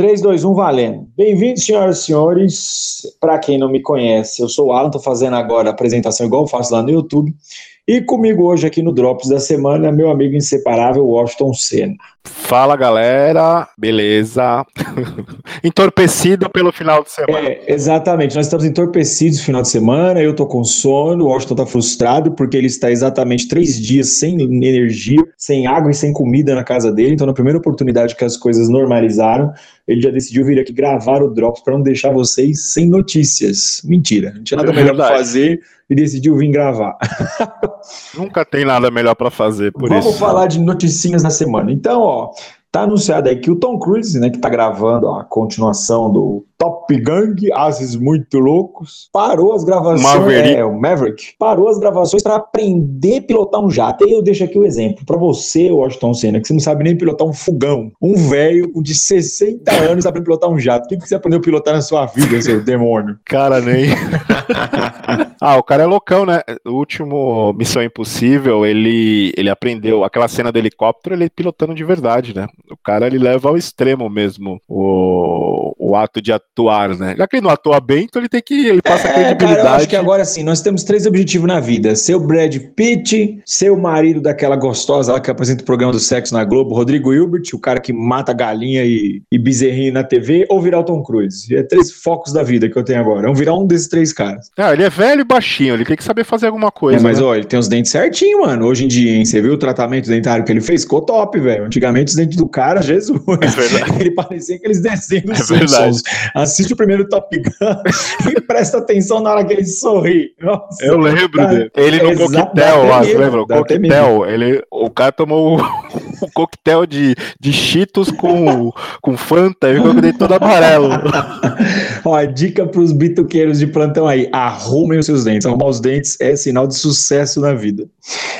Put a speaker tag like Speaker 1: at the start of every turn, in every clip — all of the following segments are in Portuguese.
Speaker 1: 3, 2, 1, valendo. Bem-vindos, senhoras e senhores. Para quem não me conhece, eu sou o Alan, estou fazendo agora a apresentação igual eu faço lá no YouTube. E comigo hoje aqui no Drops da Semana, meu amigo inseparável, Washington Senna.
Speaker 2: Fala galera, beleza? Entorpecido pelo final de semana.
Speaker 1: É, exatamente, nós estamos entorpecidos no final de semana. Eu tô com sono, o Washington tá frustrado porque ele está exatamente três dias sem energia, sem água e sem comida na casa dele. Então, na primeira oportunidade que as coisas normalizaram, ele já decidiu vir aqui gravar o Drops para não deixar vocês sem notícias. Mentira, não tinha nada é melhor para fazer e decidiu vir gravar.
Speaker 2: Nunca tem nada melhor para fazer, por
Speaker 1: Vamos
Speaker 2: isso.
Speaker 1: falar de noticinhas da semana. Então, ó, tá anunciado aí que o Tom Cruise, né, que tá gravando a continuação do Top Gang, Ases Muito Loucos, parou as gravações.
Speaker 2: Maverick.
Speaker 1: É, o Maverick. Parou as gravações para aprender a pilotar um jato. E eu deixo aqui o exemplo para você, Washington Senna, que você não sabe nem pilotar um fogão. Um velho de 60 anos aprende a pilotar um jato. O que, que você aprendeu a pilotar na sua vida, seu demônio?
Speaker 2: Cara, nem. ah, o cara é loucão, né? O último Missão Impossível, ele, ele aprendeu aquela cena do helicóptero, ele pilotando de verdade, né? O cara ele leva ao extremo mesmo o, o ato de atuar, né? Já que ele não atua bem, então ele tem que. Ele passa
Speaker 1: É,
Speaker 2: credibilidade.
Speaker 1: cara, eu acho que agora sim, nós temos três objetivos na vida: ser o Brad Pitt, ser o marido daquela gostosa lá que apresenta o programa do sexo na Globo, Rodrigo Hilbert, o cara que mata galinha e, e bezerrinho na TV, ou virar o Tom Cruise. É três focos da vida que eu tenho agora. Vamos virar um desses três caras.
Speaker 2: Ah, ele é velho e baixinho, ele tem que saber fazer alguma coisa.
Speaker 1: É, mas
Speaker 2: né?
Speaker 1: ó, ele tem os dentes certinho, mano. Hoje em dia, hein? Você viu o tratamento dentário que ele fez? Ficou top, velho. Antigamente os dentes do cara, Jesus.
Speaker 2: verdade.
Speaker 1: ele parecia aqueles desenhos
Speaker 2: É verdade.
Speaker 1: Assiste o primeiro Top Gun e presta atenção na hora que ele sorri. Nossa.
Speaker 2: Eu lembro dele. Ele no coquetel lá, você lembra? O coquetel. Ele, o cara tomou o, o coquetel de, de Cheetos com, com Fanta e ficou com todo amarelo.
Speaker 1: Ó, a dica pros bituqueiros de plantão aí: arrumem os seus dentes. Arrumar os dentes é sinal de sucesso na vida.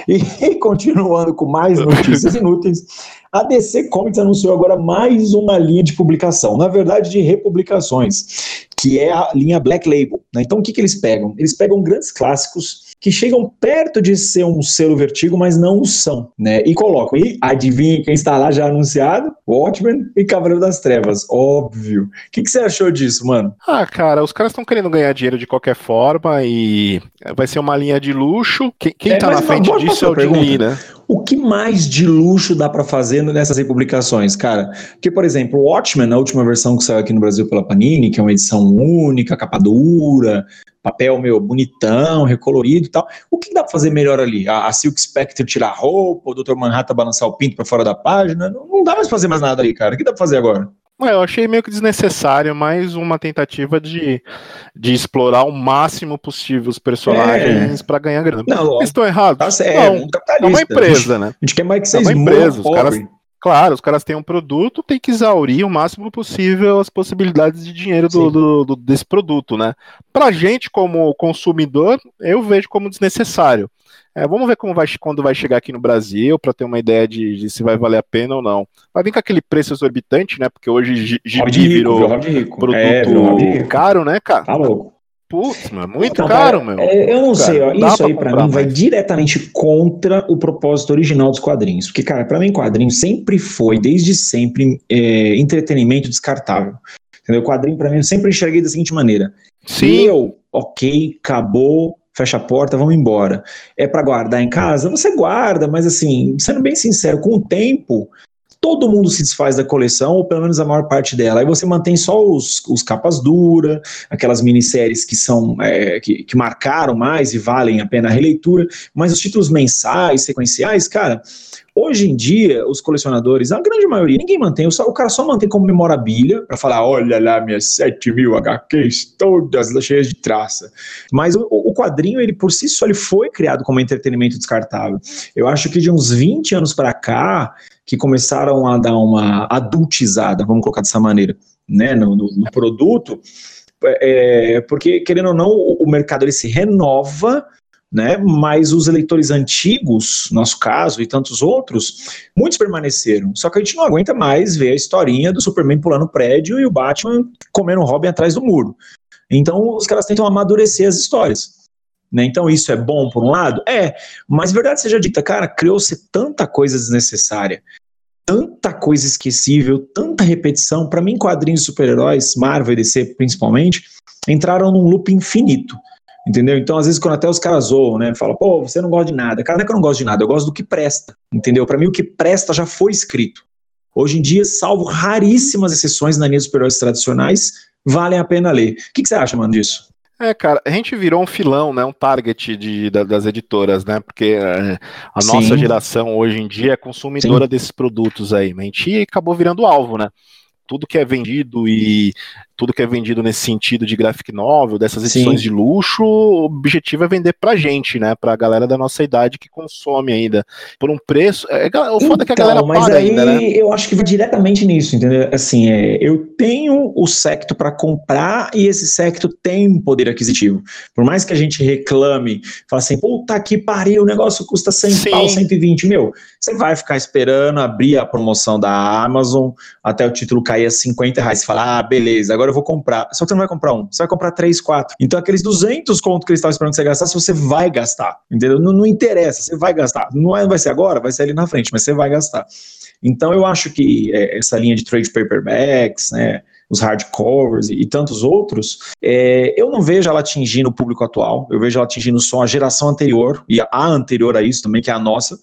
Speaker 1: E continuando com mais notícias inúteis, a DC Comics anunciou agora mais uma linha de publicação, na verdade de republicações, que é a linha Black Label. né? Então o que, que eles pegam? Eles pegam grandes clássicos que chegam perto de ser um selo vertigo, mas não o são, né? E colocam. E adivinha quem está lá já anunciado? Watchmen e Cavaleiro das Trevas, óbvio. O que, que você achou disso, mano?
Speaker 2: Ah, cara, os caras estão querendo ganhar dinheiro de qualquer forma e vai ser uma linha de luxo. Quem, quem
Speaker 1: É,
Speaker 2: tá na frente disso é o Jim né?
Speaker 1: O que mais de luxo dá pra fazer nessas republicações, cara? Porque, por exemplo, o Watchmen, a última versão que saiu aqui no Brasil pela Panini, que é uma edição única, capa dura, papel meu bonitão, recolorido e tal. O que dá pra fazer melhor ali? A, a Silk Spectre tirar roupa, o Dr. Manhattan balançar o pinto pra fora da página? Não, não dá mais pra fazer mais nada ali, cara. O que dá pra fazer agora?
Speaker 2: É, eu achei meio que desnecessário, mais uma tentativa de, de explorar o máximo possível os personagens pra ganhar grana.
Speaker 1: Não,
Speaker 2: estão errados?
Speaker 1: tá certo,
Speaker 2: Não,
Speaker 1: um
Speaker 2: é uma empresa, né?
Speaker 1: A gente quer mais que
Speaker 2: É
Speaker 1: vocês
Speaker 2: uma
Speaker 1: morram
Speaker 2: empresa, os caras- Claro, os caras têm um produto, tem que exaurir o máximo possível as possibilidades de dinheiro do, do- do- desse produto, né? Pra gente, como consumidor, eu vejo como desnecessário. É, vamos ver como vai, quando vai chegar aqui no Brasil, para ter uma ideia de, de se vai valer a pena ou não. Vai vir com aquele preço exorbitante, né? Porque hoje gibi virou
Speaker 1: rico.
Speaker 2: produto
Speaker 1: É, virou
Speaker 2: caro, né, cara?
Speaker 1: Tá louco.
Speaker 2: Putz, mano, muito
Speaker 1: Não,
Speaker 2: caro,
Speaker 1: cara,
Speaker 2: meu.
Speaker 1: é, eu não
Speaker 2: Cara,
Speaker 1: sei, ó, isso
Speaker 2: pra
Speaker 1: aí
Speaker 2: comprar
Speaker 1: mim vai diretamente contra o propósito original dos quadrinhos. Porque, cara, pra mim, quadrinho sempre foi, desde sempre, é, entretenimento descartável. Entendeu? Quadrinho, pra mim, eu sempre enxerguei da seguinte maneira:
Speaker 2: Sim,
Speaker 1: eu, ok, acabou, fecha a porta, vamos embora. É pra guardar em casa? Você guarda, mas assim, sendo bem sincero, com o tempo. Todo mundo se desfaz da coleção, ou pelo menos a maior parte dela. Aí você mantém só os, os capas duras, aquelas minisséries que são é, que, que marcaram mais e valem a pena a releitura, mas os títulos mensais, sequenciais, cara, hoje em dia os colecionadores, a grande maioria, ninguém mantém, o cara só mantém como memorabilia para falar, olha lá minhas 7 mil HQs todas cheias de traça. Mas o, o quadrinho, ele por si só, ele foi criado como entretenimento descartável. Eu acho que de uns 20 anos para cá, que começaram a dar uma adultizada, vamos colocar dessa maneira, né, no, no- no produto, é, porque, querendo ou não, o, o mercado ele se renova, né? Mas os eleitores antigos, nosso caso e tantos outros, muitos permaneceram. Só que a gente não aguenta mais ver a historinha do Superman pulando prédio e o Batman comendo Robin atrás do muro. Então os caras tentam amadurecer as histórias. Né? Então isso é bom por um lado? É, mas verdade seja dita, cara, criou-se tanta coisa desnecessária. Tanta coisa esquecível, tanta repetição. Para mim, quadrinhos super-heróis, Marvel e DC principalmente, entraram num loop infinito. Entendeu? Então, às vezes, quando até os caras zoam, né? Fala, pô, você não gosta de nada. Cara, não é que eu não gosto de nada, eu gosto do que presta. Entendeu? Para mim, o que presta já foi escrito. Hoje em dia, salvo raríssimas exceções na linha dos super-heróis tradicionais, valem a pena ler. O que, que você acha, mano, disso?
Speaker 2: É, cara, a gente virou um filão, né, um target de, das editoras, né, porque é, a nossa Sim. geração hoje em dia é consumidora Sim. desses produtos aí, a gente acabou virando alvo, né, tudo que é vendido e tudo que é vendido nesse sentido de graphic novel, dessas edições Sim. de luxo, o objetivo é vender pra gente, né? Pra galera da nossa idade que consome ainda. Por um preço. É, o foda então, é que a galera então,
Speaker 1: mas aí ainda, né? Eu acho que vai diretamente nisso, entendeu? Assim, é, eu tenho o secto para comprar e esse secto tem poder aquisitivo. Por mais que a gente reclame, fala assim, puta que pariu, o negócio custa 100 Sim. pau, 120 mil. Você vai ficar esperando abrir a promoção da Amazon até o título cair a 50 reais. Você fala, ah, beleza, agora eu vou comprar. Só que você não vai comprar um, você vai comprar três, quatro. Então aqueles 200 conto que eles estavam esperando você gastasse, você vai gastar, entendeu? Não, não interessa, você vai gastar. Não é, vai ser agora, vai ser ali na frente, mas você vai gastar. Então eu acho que é, essa linha de trade paperbacks, né, os hardcovers e, e tantos outros, é, eu não vejo ela atingindo o público atual, eu vejo ela atingindo só a geração anterior e a anterior a isso também, que é a nossa,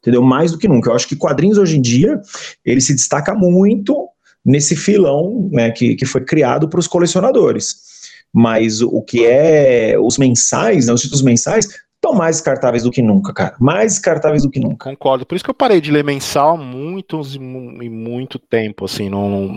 Speaker 1: entendeu? Mais do que nunca. Eu acho que quadrinhos hoje em dia, ele se destaca muito nesse filão né, que, que foi criado para os colecionadores. Mas o que é os mensais, né, os títulos mensais, estão mais descartáveis do que nunca, cara. Mais descartáveis do que nunca.
Speaker 2: Concordo. Por isso que eu parei de ler mensal há muitos e muito tempo, assim, não,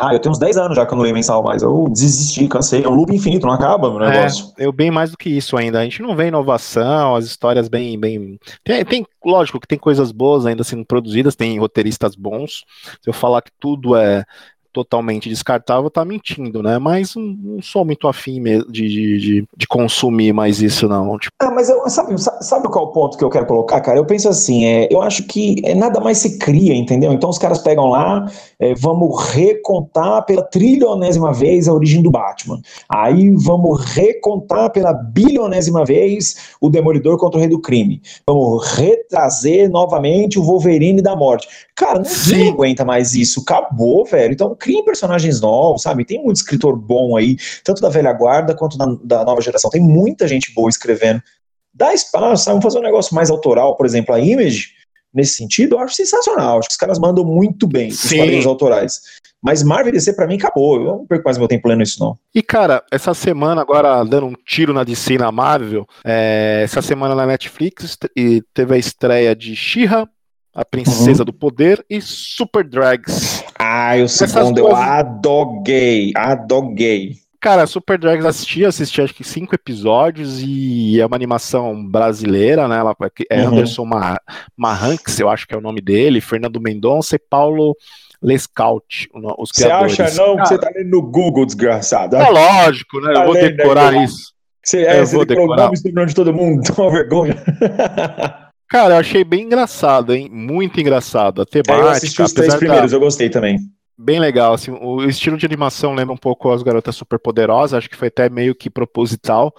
Speaker 1: ah, eu tenho uns 10 anos já que eu não leio mensal mais. Eu desisti, cansei. É um loop infinito, não acaba o é, negócio.
Speaker 2: É, eu bem mais do que isso ainda. A gente não vê inovação, as histórias bem. bem... Tem, tem, lógico que tem coisas boas ainda sendo produzidas, tem roteiristas bons. Se eu falar que tudo é totalmente descartável, tá mentindo, né? Mas não sou muito afim de, de, de, de consumir mais isso, não.
Speaker 1: Tipo... Ah, mas eu, sabe, sabe qual é o ponto que eu quero colocar, cara? Eu penso assim, é, eu acho que é, nada mais se cria, entendeu? Então os caras pegam lá, é, vamos recontar pela trilionésima vez a origem do Batman. Aí vamos recontar pela bilionésima vez o Demolidor contra o Rei do Crime. Vamos retrazer novamente o Wolverine da Morte. Cara, ninguém Sim. aguenta mais isso. Acabou, velho. Então criem personagens novos, sabe? Tem muito escritor bom aí, tanto da velha guarda quanto da, da nova geração. Tem muita gente boa escrevendo. Dá espaço, sabe? Vamos fazer um negócio mais autoral, por exemplo, a Image, nesse sentido, eu acho sensacional. Acho que os caras mandam muito bem os quadrinhos autorais. Mas Marvel DC pra mim acabou. Eu não perco mais meu tempo lendo isso, não.
Speaker 2: E, cara, essa semana, agora dando um tiro na DC e na Marvel, é, essa semana na Netflix e teve a estreia de She-Ra, a Princesa uhum. do Poder e Super Drags.
Speaker 1: Ah, o segundo eu adoguei, adoguei.
Speaker 2: Cara, Super Drags assisti, assisti acho que cinco episódios e é uma animação brasileira, né? Ela é uhum. Anderson Marranx, eu acho que é o nome dele, Fernando Mendonça e Paulo Lescaut, os criadores.
Speaker 1: Você acha não que você tá lendo no Google, desgraçado?
Speaker 2: É lógico, né? Tá eu vou decorar isso.
Speaker 1: Você, é, eu você vou decorar. o nome de todo mundo, toma vergonha.
Speaker 2: Cara, eu achei bem engraçado, hein? Muito engraçado. A temática. Eu
Speaker 1: assisti os três primeiros, da... eu gostei também.
Speaker 2: Bem legal, assim, o estilo de animação lembra um pouco as Garotas Superpoderosas, acho que foi até meio que proposital,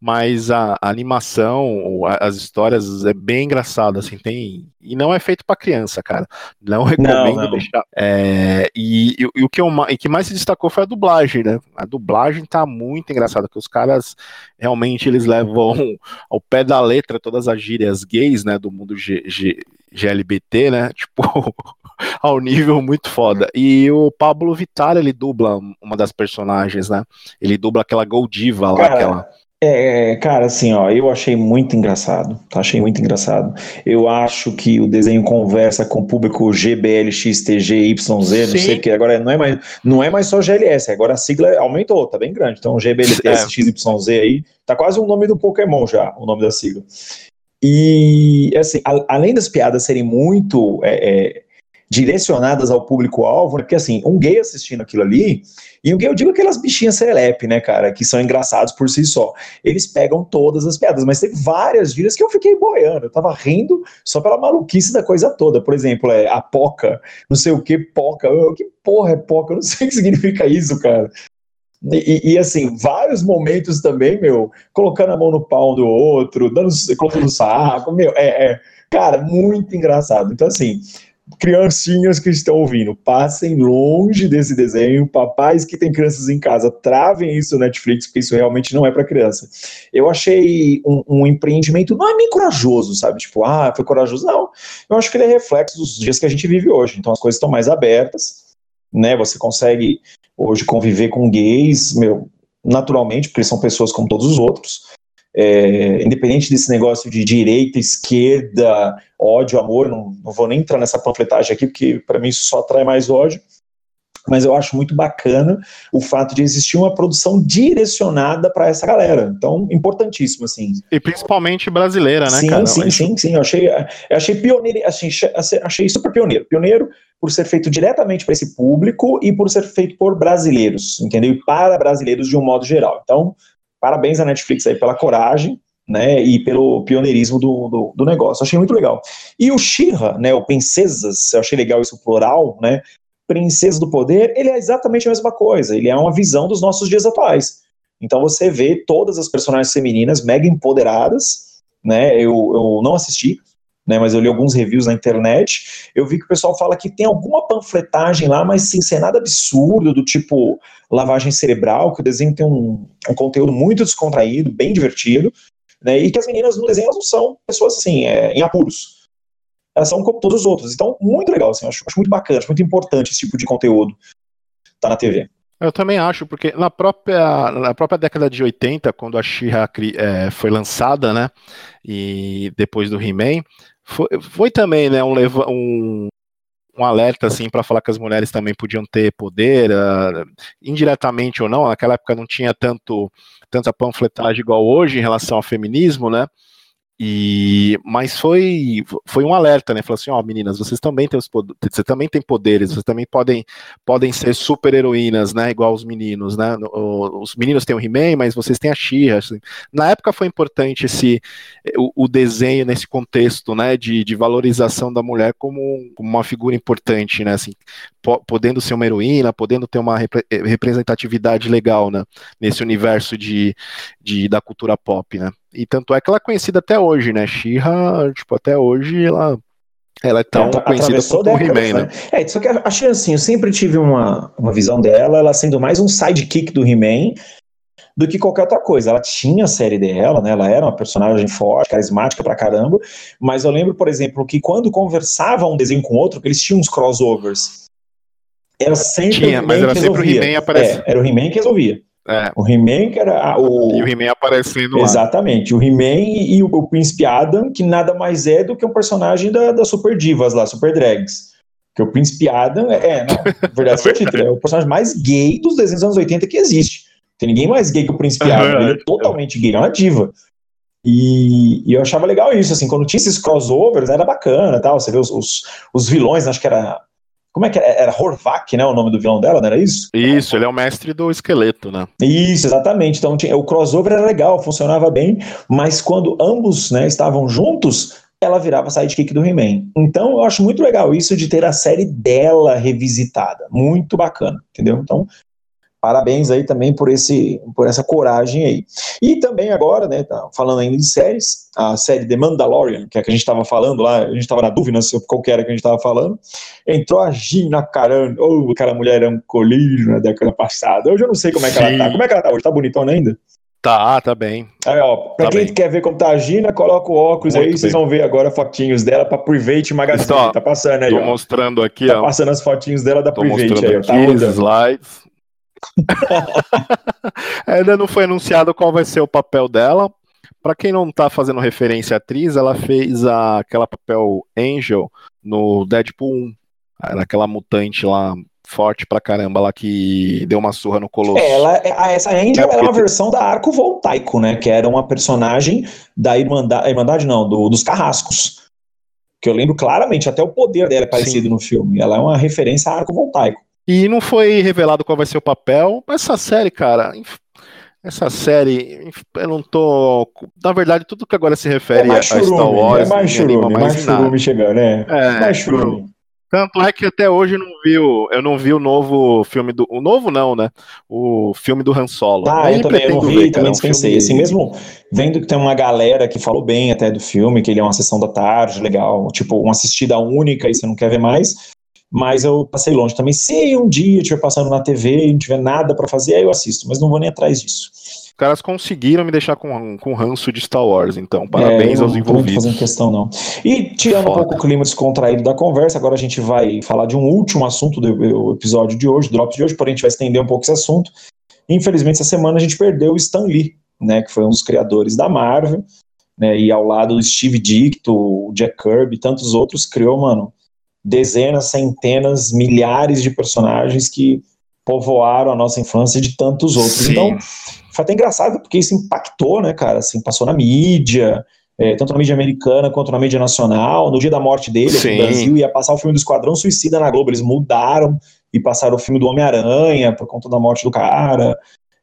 Speaker 2: mas a, a animação, as histórias é bem engraçado, assim, tem e não é feito para criança, cara. Não recomendo não, não. deixar. É, e, e, e, o que eu, e que mais se destacou foi a dublagem, né? A dublagem tá muito engraçada, que os caras realmente eles levam ao pé da letra todas as gírias gays, né, do mundo G, G, GLBT, né? Tipo, ao nível muito foda. E o Pablo Vittar, ele dubla uma das personagens, né? Ele dubla aquela Goldiva lá, cara, aquela
Speaker 1: é, cara, assim, ó, eu achei muito engraçado, tá? achei muito engraçado. Eu acho que o desenho conversa com o público GBLXTGYZ, não sei o que, agora não é, mais, não é mais só GLS, agora a sigla aumentou, tá bem grande, então GBLTSXYZ é. aí, tá quase o nome do Pokémon já, o nome da sigla. E, assim, a, além das piadas serem muito é, é, direcionadas ao público-alvo, né? porque assim, um gay assistindo aquilo ali, e um gay eu digo aquelas bichinhas serelepe, né, cara, que são engraçados por si só. Eles pegam todas as piadas, mas tem várias gírias que eu fiquei boiando, eu tava rindo só pela maluquice da coisa toda. Por exemplo, é a poca, não sei o que, poca, eu, que porra é poca? Eu não sei o que significa isso, cara. E, e, assim, vários momentos também, meu, colocando a mão no pau do outro, dando colocando no saco, meu, é, é, cara, muito engraçado. Então, assim, criancinhas que estão ouvindo, passem longe desse desenho. Papais que têm crianças em casa, travem isso no Netflix, porque isso realmente não é para criança. Eu achei um, um, empreendimento, não é nem corajoso, sabe? Tipo, ah, foi corajoso. Não. Eu acho que ele é reflexo dos dias que a gente vive hoje. Então as coisas estão mais abertas, né? Você consegue hoje conviver com gays, meu, naturalmente, porque são pessoas como todos os outros. É, independente desse negócio de direita, esquerda, ódio, amor, não, não vou nem entrar nessa panfletagem aqui, porque para mim isso só atrai mais ódio. Mas eu acho muito bacana o fato de existir uma produção direcionada para essa galera. Então, importantíssimo, assim.
Speaker 2: E principalmente brasileira, né,
Speaker 1: sim,
Speaker 2: cara?
Speaker 1: Sim, sim, sim. Eu achei, eu achei pioneiro, assim, achei super pioneiro. Pioneiro por ser feito diretamente para esse público e por ser feito por brasileiros, entendeu? E para brasileiros de um modo geral. Então, parabéns à Netflix aí pela coragem, né, e pelo pioneirismo do, do, do negócio. Achei muito legal. E o Shira, né, o Princesas, eu achei legal isso plural, né, Princesa do Poder, ele é exatamente a mesma coisa, ele é uma visão dos nossos dias atuais. Então você vê todas as personagens femininas mega empoderadas, né, eu, eu não assisti, né, mas eu li alguns reviews na internet, eu vi que o pessoal fala que tem alguma panfletagem lá, mas sem ser nada absurdo, do tipo lavagem cerebral, que o desenho tem um, um conteúdo muito descontraído, bem divertido, né, e que as meninas no desenho não são pessoas assim, é, em apuros. Elas são como todos os outros. Então, muito legal, assim, acho, acho muito bacana, acho muito importante esse tipo de conteúdo tá na TV.
Speaker 2: Eu também acho, porque na própria, na própria década de 80, quando a She-Ra é, foi lançada, né, e depois do He-Man, foi, foi, também, né, um, um, um alerta, assim, para falar que as mulheres também podiam ter poder, uh, indiretamente ou não, naquela época não tinha tanto, tanta panfletagem igual hoje em relação ao feminismo, né, e, mas foi, foi um alerta, né? Falou assim, ó, oh, meninas, vocês também têm os vocês também têm poderes, vocês também podem, podem ser super heroínas, né? Igual os meninos, né? Os meninos têm o He-Man, mas vocês têm a She-Ra. Assim. Na época foi importante esse o, o, desenho nesse contexto, né? De, de valorização da mulher como, como uma figura importante, né? Assim, po podendo ser uma heroína, podendo ter uma repre representatividade legal, né? Nesse universo de, de da cultura pop, né? E tanto é que ela é conhecida até hoje, né? Shira, tipo, até hoje ela ela é tão é, conhecida quanto o He-Man, né?
Speaker 1: É, só que achei assim, eu sempre tive uma, uma visão dela, ela sendo mais um sidekick do He-Man do que qualquer outra coisa. Ela tinha a série dela, né? Ela era uma personagem forte, carismática pra caramba, mas eu lembro, por exemplo, que quando conversava um desenho com outro, que eles tinham uns crossovers. Era sempre
Speaker 2: tinha, mas era sempre o He-Man aparecendo.
Speaker 1: É, era o He-Man que resolvia. É. O He-Man que era o...
Speaker 2: E o He-Man aparecendo
Speaker 1: lá. Exatamente, o He-Man e, e, o, o Príncipe Adam, que nada mais é do que um personagem da, da Super Divas lá, Super Drags. Que o Príncipe Adam é, é não, na verdade, é, título, é o personagem mais gay dos desenhos dos anos 80 que existe. Tem ninguém mais gay que o Príncipe Adam, ele é totalmente gay, é uma diva. E, e, eu achava legal isso, assim, quando tinha esses crossovers, era bacana tal, você vê os, os, os vilões, acho que era como é que era? Era Horvath, né? O nome do vilão dela, não era isso?
Speaker 2: Isso, ele é o mestre do esqueleto, né?
Speaker 1: Isso, exatamente. Então tinha, o crossover era legal, funcionava bem, mas quando ambos né, estavam juntos, ela virava sidekick do He-Man. Então eu acho muito legal isso de ter a série dela revisitada. Muito bacana, entendeu? Então parabéns aí também por, esse, por essa coragem aí. E também agora, né, tá falando ainda de séries, a série The Mandalorian, que é a que a gente estava falando lá, a gente estava na dúvida sobre qual era que a gente estava falando, entrou a Gina Carano, oh, aquela mulher é um colírio na década passada, hoje eu não sei como é que Sim. ela tá, como é que ela tá hoje, tá bonitona ainda?
Speaker 2: Tá, tá bem.
Speaker 1: Aí, ó, pra tá quem bem. quer ver como tá a Gina, coloca o óculos Muito aí, bem. vocês vão ver agora fotinhos dela pra Private Magazine. Então, tá passando aí,
Speaker 2: tô
Speaker 1: ó.
Speaker 2: mostrando aqui,
Speaker 1: tá ó. Tá passando as fotinhos dela da
Speaker 2: tô
Speaker 1: Private aí, ó.
Speaker 2: Tá slides. Ainda não foi anunciado qual vai ser o papel dela. Para quem não tá fazendo referência à atriz, ela fez a, aquela papel Angel no Deadpool 1. Naquela mutante lá, forte pra caramba, lá que deu uma surra no Colosso.
Speaker 1: É, ela, essa Angel é, é uma versão da Arco Voltaico, né? Que era uma personagem da Irmandade, Irmandade não, do, dos Carrascos. Que eu lembro claramente, até o poder dela é parecido Sim. no filme. Ela é uma referência a Arco Voltaico.
Speaker 2: E não foi revelado qual vai ser o papel. Essa série, cara, essa série, eu não tô. Na verdade, tudo que agora se refere é a Star Wars.
Speaker 1: É mais churume, mais, mais churume chegando, né?
Speaker 2: É, mais churume. Tanto é que até hoje eu não vi o, eu não vi o novo filme do. O novo não, né? O filme do Han Solo.
Speaker 1: Ah, eu também eu não vi ver, também dispensei. É um filme... Assim, mesmo vendo que tem uma galera que falou bem até do filme, que ele é uma sessão da tarde, legal, tipo, uma assistida única e você não quer ver mais. Mas eu passei longe também. Se um dia estiver passando na TV e não tiver nada para fazer, aí eu assisto, mas não vou nem atrás disso
Speaker 2: caras conseguiram me deixar com, com ranço de Star Wars, então parabéns é, aos envolvidos. Não
Speaker 1: fazendo questão, não. E tirando Foda. um pouco o clima descontraído da conversa, agora a gente vai falar de um último assunto do episódio de hoje, do Drops de hoje, porém a gente vai estender um pouco esse assunto. Infelizmente, essa semana a gente perdeu o Stan Lee, né, que foi um dos criadores da Marvel, né, e ao lado do Steve Dicto, o Jack Kirby e tantos outros, criou, mano, dezenas, centenas, milhares de personagens que povoaram a nossa infância de tantos outros. Sim. Então, foi até engraçado, porque isso impactou, né, cara? Assim, passou na mídia, é, tanto na mídia americana quanto na mídia nacional. No dia da morte dele, no Brasil, ia passar o filme do Esquadrão Suicida na Globo. Eles mudaram e passaram o filme do Homem-Aranha por conta da morte do cara.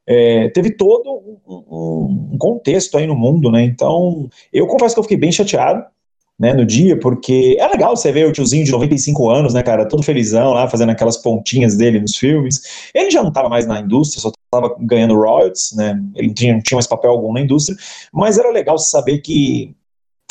Speaker 1: É, teve todo um, um, contexto aí no mundo, né? Então, eu confesso que eu fiquei bem chateado né, no dia, porque é legal você ver o tiozinho de 95 anos, né, cara, todo felizão lá, fazendo aquelas pontinhas dele nos filmes. Ele já não estava mais na indústria, só estava ganhando royalties, né, ele não tinha, não tinha mais papel algum na indústria, mas era legal saber que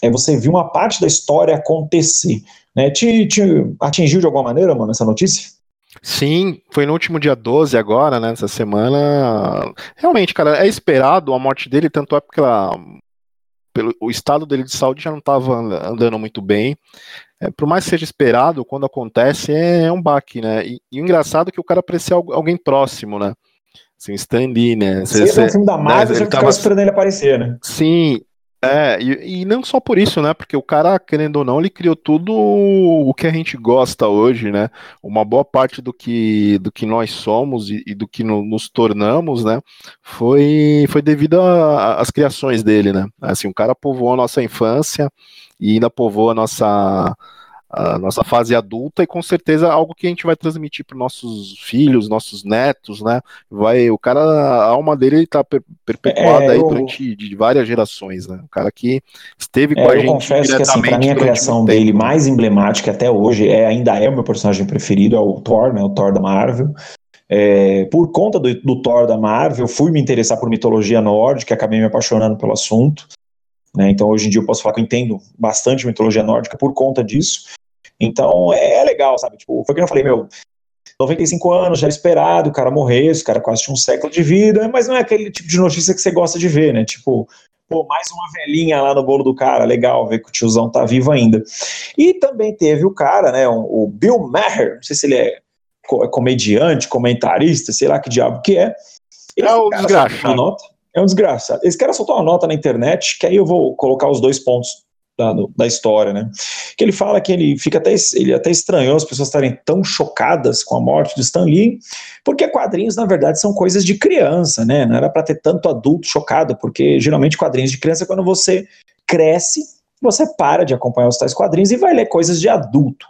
Speaker 1: é, você viu uma parte da história acontecer, né, te, te atingiu de alguma maneira, mano, essa notícia?
Speaker 2: Sim, foi no último dia 12 agora, né, nessa semana. Realmente, cara, é esperado a morte dele, tanto é porque ela pelo o estado dele de saúde já não estava andando muito bem. É, por mais que seja esperado, quando acontece é, é um baque, né? E, e, o engraçado é que o cara parecia alguém próximo, né? Assim, Stan Lee, né?
Speaker 1: Você, você, um filme da Marvel, né, já ficava esperando ele aparecer, né?
Speaker 2: Sim, é, e, e, não só por isso, né? Porque o cara, querendo ou não, ele criou tudo o que a gente gosta hoje, né? Uma boa parte do que, do que nós somos e, e do que no, nos tornamos, né? Foi, foi devido às criações dele, né? Assim, o cara povoou a nossa infância e ainda povoou a nossa a nossa fase adulta e com certeza algo que a gente vai transmitir para nossos filhos, nossos netos, né? Vai, o cara, a alma dele está per, perpetuada é, aí eu, durante de várias gerações, né? O cara que esteve é, com a
Speaker 1: eu
Speaker 2: gente.
Speaker 1: Eu confesso que assim, para mim a criação dele mais emblemática até hoje é ainda é o meu personagem preferido, é o Thor, né? O Thor da Marvel. É, por conta do, do Thor da Marvel, fui me interessar por mitologia nórdica, acabei me apaixonando pelo assunto. Né? Então, hoje em dia, eu posso falar que eu entendo bastante mitologia nórdica por conta disso. Então, é, é legal, sabe? Tipo, foi o que eu falei, meu, 95 anos, já esperado, o cara morrer, esse cara quase tinha um século de vida, mas não é aquele tipo de notícia que você gosta de ver, né? Tipo, pô, mais uma velhinha lá no bolo do cara, legal ver que o tiozão tá vivo ainda. E também teve o cara, né, o Bill Maher, não sei se ele é, é comediante, comentarista, sei lá que diabo que é.
Speaker 2: Esse é o desgraçado.
Speaker 1: É um desgraçado. Esse cara soltou uma nota na internet, que aí eu vou colocar os dois pontos da, da, história, né? Que ele fala que ele fica até ele até estranhou as pessoas estarem tão chocadas com a morte do Stan Lee, porque quadrinhos na verdade são coisas de criança, né? Não era para ter tanto adulto chocado, porque geralmente quadrinhos de criança quando você cresce, você para de acompanhar os tais quadrinhos e vai ler coisas de adulto.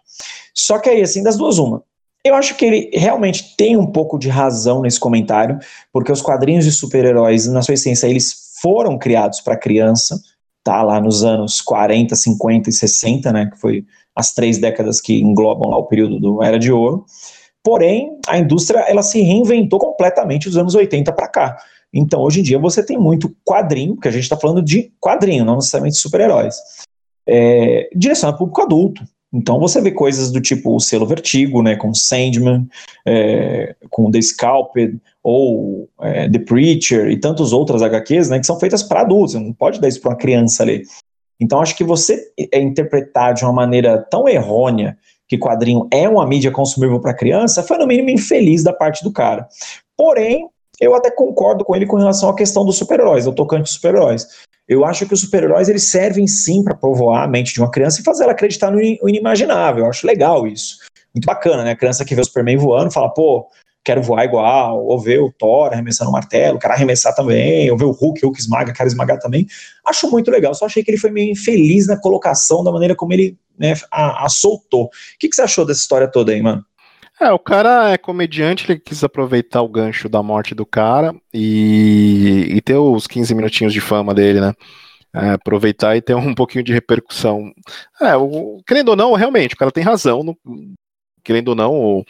Speaker 1: Só que aí assim, das duas uma, eu acho que ele realmente tem um pouco de razão nesse comentário, porque os quadrinhos de super-heróis, na sua essência, eles foram criados para criança, tá? Lá nos anos 40, 50 e 60, né? Que foi as três décadas que englobam lá o período do Era de Ouro. Porém, a indústria ela se reinventou completamente dos anos 80 para cá. Então, hoje em dia, você tem muito quadrinho, porque a gente está falando de quadrinho, não necessariamente super-heróis. É, direcionado ao público adulto. Então você vê coisas do tipo o selo Vertigo, né, com Sandman, é, com The Scalped, ou é, The Preacher e tantas outras HQs, né, que são feitas para adultos, não pode dar isso para uma criança ler. Então acho que você é interpretar de uma maneira tão errônea que quadrinho é uma mídia consumível para criança, foi no mínimo infeliz da parte do cara. Porém, eu até concordo com ele com relação à questão dos super-heróis, eu tocante dos super-heróis. Eu acho que os super-heróis eles servem sim para povoar a mente de uma criança e fazer ela acreditar no inimaginável. Eu acho legal isso. Muito bacana, né? A criança que vê o Superman voando fala, pô, quero voar igual, ou ver o Thor arremessando o martelo, o cara arremessar também, ou ver o Hulk, Hulk esmaga, quero esmagar também. Acho muito legal, só achei que ele foi meio infeliz na colocação, da maneira como ele né, a, a soltou. O que, que você achou dessa história toda aí, mano?
Speaker 2: É, o cara é comediante, ele quis aproveitar o gancho da morte do cara e, e ter os 15 minutinhos de fama dele, né? É, aproveitar e ter um pouquinho de repercussão. É, o, querendo ou não, realmente, o cara tem razão no, querendo ou não, o,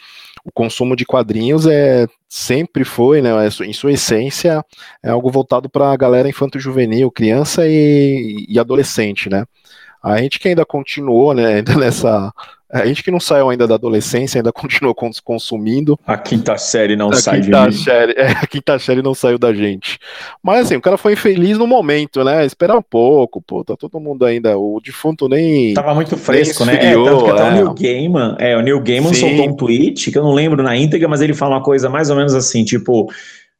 Speaker 2: o consumo de quadrinhos é sempre foi, né, é em sua essência, é algo voltado para a galera infanto-juvenil, criança e, e, adolescente, né? A gente que ainda continuou, né, ainda nessa a gente que não saiu ainda da adolescência, ainda continuou consumindo.
Speaker 1: A quinta série não
Speaker 2: a
Speaker 1: sai
Speaker 2: quinta de série, é, A quinta série não saiu da gente. Mas assim, o cara foi infeliz no momento, né? Esperar um pouco, pô, tá todo mundo ainda. O defunto nem.
Speaker 1: Tava muito fresco, né? É, tanto que até é. o Neil Gaiman, é, o Neil Gaiman Sim. soltou um tweet que eu não lembro na íntegra, mas ele fala uma coisa mais ou menos assim, tipo.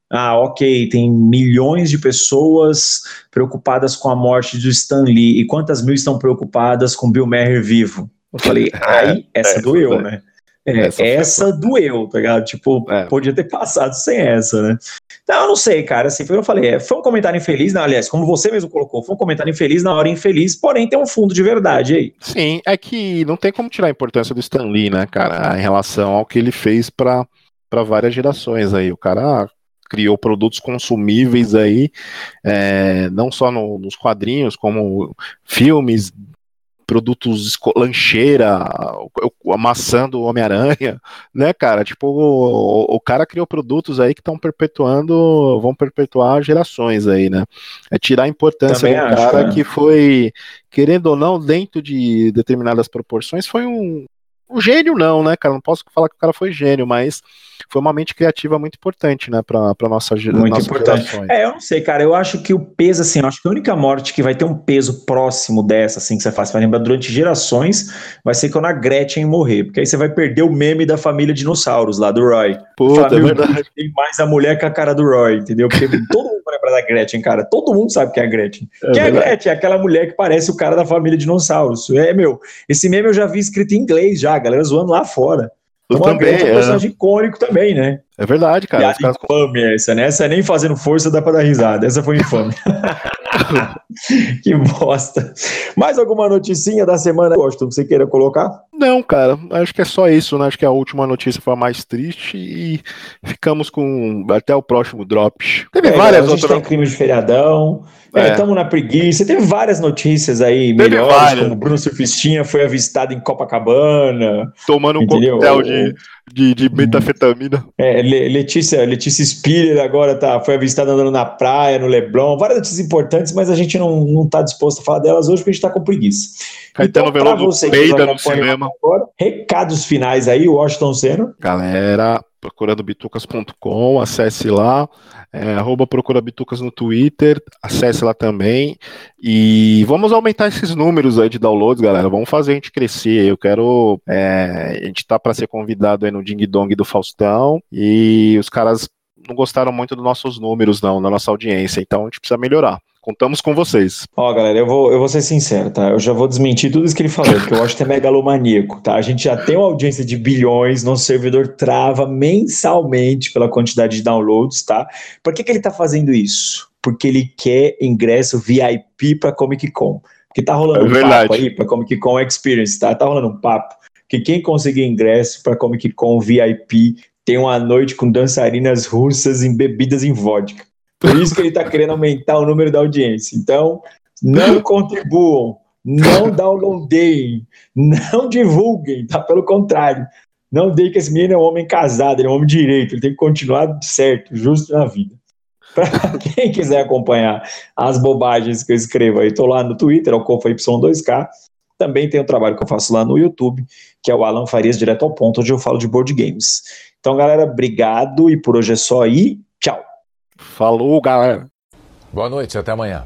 Speaker 1: Ah, ok, tem milhões de pessoas preocupadas com a morte do Stan Lee. E quantas mil estão preocupadas com Bill Maher vivo? Eu falei, é, ai, essa é, doeu, é. né? É, essa, essa doeu, tá ligado? Tipo, é. podia ter passado sem essa, né? Então, eu não sei, cara. Assim, foi eu falei, é, foi um comentário infeliz, não, aliás, como você mesmo colocou, foi um comentário infeliz na hora infeliz, porém tem um fundo de verdade aí.
Speaker 2: Sim, é que não tem como tirar a importância do Stan Lee, né, cara, em relação ao que ele fez para várias gerações aí. O cara criou produtos consumíveis aí, é, não só no, nos quadrinhos, como filmes, produtos lancheira, a maçã do Homem-Aranha, né, cara? Tipo, o, o, cara criou produtos aí que estão perpetuando, vão perpetuar gerações aí, né? É tirar a importância Também do acho, cara que foi, querendo ou não, dentro de determinadas proporções, foi um, um gênio, não, né, cara? Não posso falar que o cara foi gênio, mas foi uma mente criativa muito importante, né, para nossa
Speaker 1: Muito nossa importante. Gerações. É, eu não sei, cara, eu acho que o peso, assim, eu acho que a única morte que vai ter um peso próximo dessa, assim, que você faz para lembrar durante gerações, vai ser quando a Gretchen morrer, porque aí você vai perder o meme da família dinossauros lá, do Roy.
Speaker 2: Puta, é verdade.
Speaker 1: Tem mais a mulher com a cara do Roy, entendeu? Porque todo mundo da Gretchen, cara, todo mundo sabe que é a Gretchen. É Quem é a Gretchen? É aquela mulher que parece o cara da família dinossauros. É, meu, esse meme eu já vi escrito em inglês já, a galera zoando lá fora.
Speaker 2: Eu uma também, é
Speaker 1: um personagem icônico também, né?
Speaker 2: É verdade, cara.
Speaker 1: E a infame essa, né? Essa nem fazendo força dá pra dar risada. Essa foi infame. que bosta. Mais alguma noticinha da semana, Washington, que você queira colocar?
Speaker 2: Não, cara. Acho que é só isso, né? Acho que a última notícia foi a mais triste e ficamos com até o próximo drop.
Speaker 1: Teve é, várias a gente outras. Tem crime de feriadão. Estamos é. na preguiça. Teve várias notícias aí Teve melhores, várias. como Bruno Surfistinha foi avistado em Copacabana.
Speaker 2: Tomando um coquetel de, de, de metafetamina.
Speaker 1: É, Letícia, Letícia Spiller agora tá, foi avistada andando na praia, no Leblon. Várias notícias importantes, mas a gente não, não tá disposto a falar delas hoje porque a gente tá com preguiça.
Speaker 2: Caetano então, Veloso peida no cinema.
Speaker 1: Agora, recados finais aí, Washington Senna.
Speaker 2: Galera, procuradobitucas.com, acesse lá, é, arroba procurabitucas no Twitter, acesse lá também, e vamos aumentar esses números aí de downloads, galera, vamos fazer a gente crescer, eu quero, é, a gente tá para ser convidado aí no Ding Dong do Faustão, e os caras não gostaram muito dos nossos números não, da nossa audiência, então a gente precisa melhorar. Contamos com vocês.
Speaker 1: Ó, galera, eu vou, eu vou ser sincero, tá? Eu já vou desmentir tudo isso que ele falou, porque eu acho que é megalomaníaco, tá? A gente já tem uma audiência de bilhões, nosso servidor trava mensalmente pela quantidade de downloads, tá? Por que, que ele tá fazendo isso? Porque ele quer ingresso VIP para Comic Con. Porque tá rolando é um papo aí para Comic Con Experience, tá? Tá rolando um papo que quem conseguir ingresso para Comic Con VIP tem uma noite com dançarinas russas embebidas em vodka. Por isso que ele está querendo aumentar o número da audiência. Então, não contribuam, não downloadem, não divulguem, tá? Pelo contrário. Não deem que esse menino é um homem casado, ele é um homem direito, ele tem que continuar certo, justo na vida. Para quem quiser acompanhar as bobagens que eu escrevo aí, estou lá no Twitter, é o CofaY2K. Também tem o trabalho que eu faço lá no YouTube, que é o Alan Farias Direto ao Ponto, onde eu falo de board games. Então, galera, obrigado e por hoje é só aí.
Speaker 2: Falou, galera.
Speaker 3: Boa noite, até amanhã.